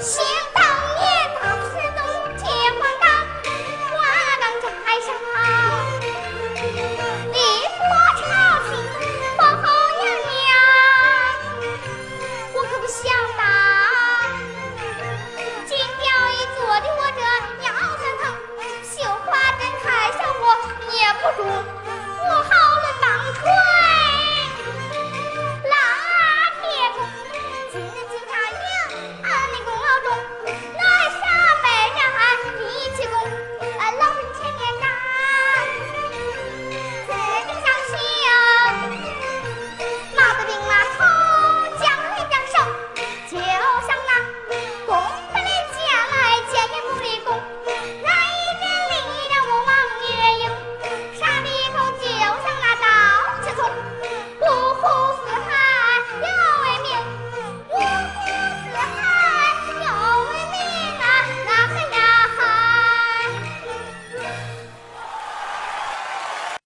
想当年，大司农借花岗，花岗摘上，朝廷，皇后娘娘，我可不想。